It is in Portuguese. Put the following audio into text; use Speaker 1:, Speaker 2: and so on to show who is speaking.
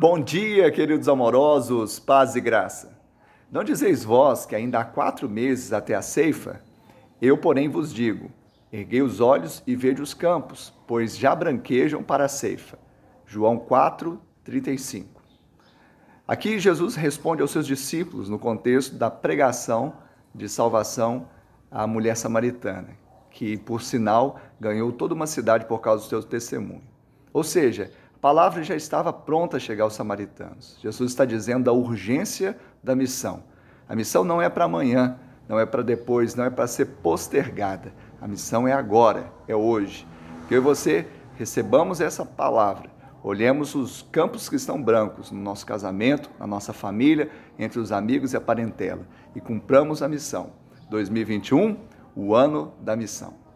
Speaker 1: Bom dia, queridos amorosos, paz e graça. Não dizeis vós que ainda há quatro meses até a ceifa? Eu, porém, vos digo: erguei os olhos e vejo os campos, pois já branquejam para a ceifa. João 4, 35. Aqui Jesus responde aos seus discípulos no contexto da pregação de salvação à mulher samaritana, que, por sinal, ganhou toda uma cidade por causa do seu testemunho. Ou seja, a palavra já estava pronta a chegar aos samaritanos. Jesus está dizendo da urgência da missão. A missão não é para amanhã, não é para depois, não é para ser postergada. A missão é agora, é hoje. Que eu e você recebamos essa palavra, olhemos os campos que estão brancos no nosso casamento, na nossa família, entre os amigos e a parentela e cumpramos a missão. 2021, o ano da missão.